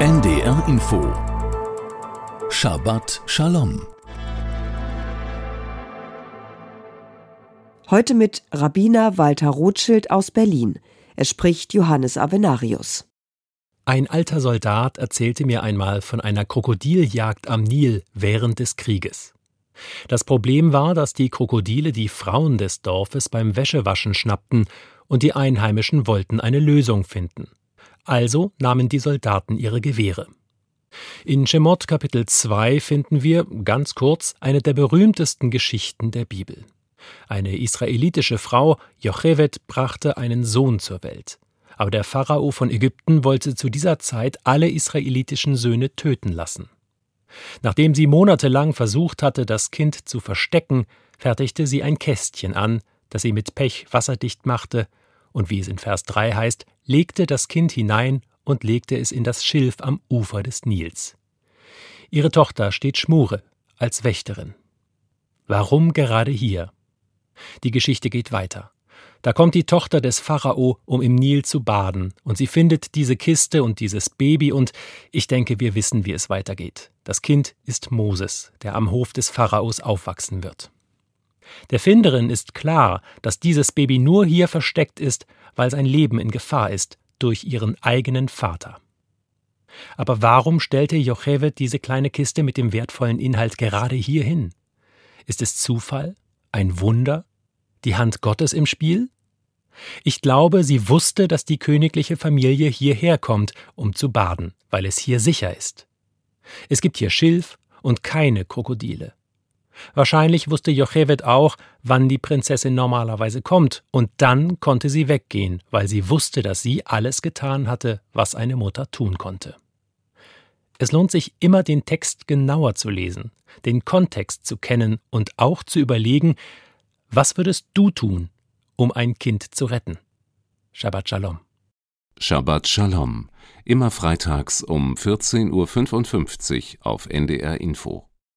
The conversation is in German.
NDR Info Shabbat Shalom Heute mit Rabbiner Walter Rothschild aus Berlin. Er spricht Johannes Avenarius. Ein alter Soldat erzählte mir einmal von einer Krokodiljagd am Nil während des Krieges. Das Problem war, dass die Krokodile die Frauen des Dorfes beim Wäschewaschen schnappten und die Einheimischen wollten eine Lösung finden. Also nahmen die Soldaten ihre Gewehre. In Shemot Kapitel 2 finden wir, ganz kurz, eine der berühmtesten Geschichten der Bibel. Eine israelitische Frau, Jochevet, brachte einen Sohn zur Welt. Aber der Pharao von Ägypten wollte zu dieser Zeit alle israelitischen Söhne töten lassen. Nachdem sie monatelang versucht hatte, das Kind zu verstecken, fertigte sie ein Kästchen an, das sie mit Pech wasserdicht machte, und wie es in Vers 3 heißt, legte das Kind hinein und legte es in das Schilf am Ufer des Nils. Ihre Tochter steht Schmure als Wächterin. Warum gerade hier? Die Geschichte geht weiter. Da kommt die Tochter des Pharao, um im Nil zu baden, und sie findet diese Kiste und dieses Baby, und ich denke, wir wissen, wie es weitergeht. Das Kind ist Moses, der am Hof des Pharaos aufwachsen wird. Der Finderin ist klar, dass dieses Baby nur hier versteckt ist, weil sein Leben in Gefahr ist, durch ihren eigenen Vater. Aber warum stellte Jochevet diese kleine Kiste mit dem wertvollen Inhalt gerade hier hin? Ist es Zufall? Ein Wunder? die Hand Gottes im Spiel? Ich glaube, sie wusste, dass die königliche Familie hierher kommt, um zu baden, weil es hier sicher ist. Es gibt hier Schilf und keine Krokodile. Wahrscheinlich wusste Jochevet auch, wann die Prinzessin normalerweise kommt, und dann konnte sie weggehen, weil sie wusste, dass sie alles getan hatte, was eine Mutter tun konnte. Es lohnt sich immer, den Text genauer zu lesen, den Kontext zu kennen und auch zu überlegen, was würdest du tun, um ein Kind zu retten? Shabbat Shalom. Shabbat Shalom. Immer freitags um 14.55 Uhr auf NDR Info.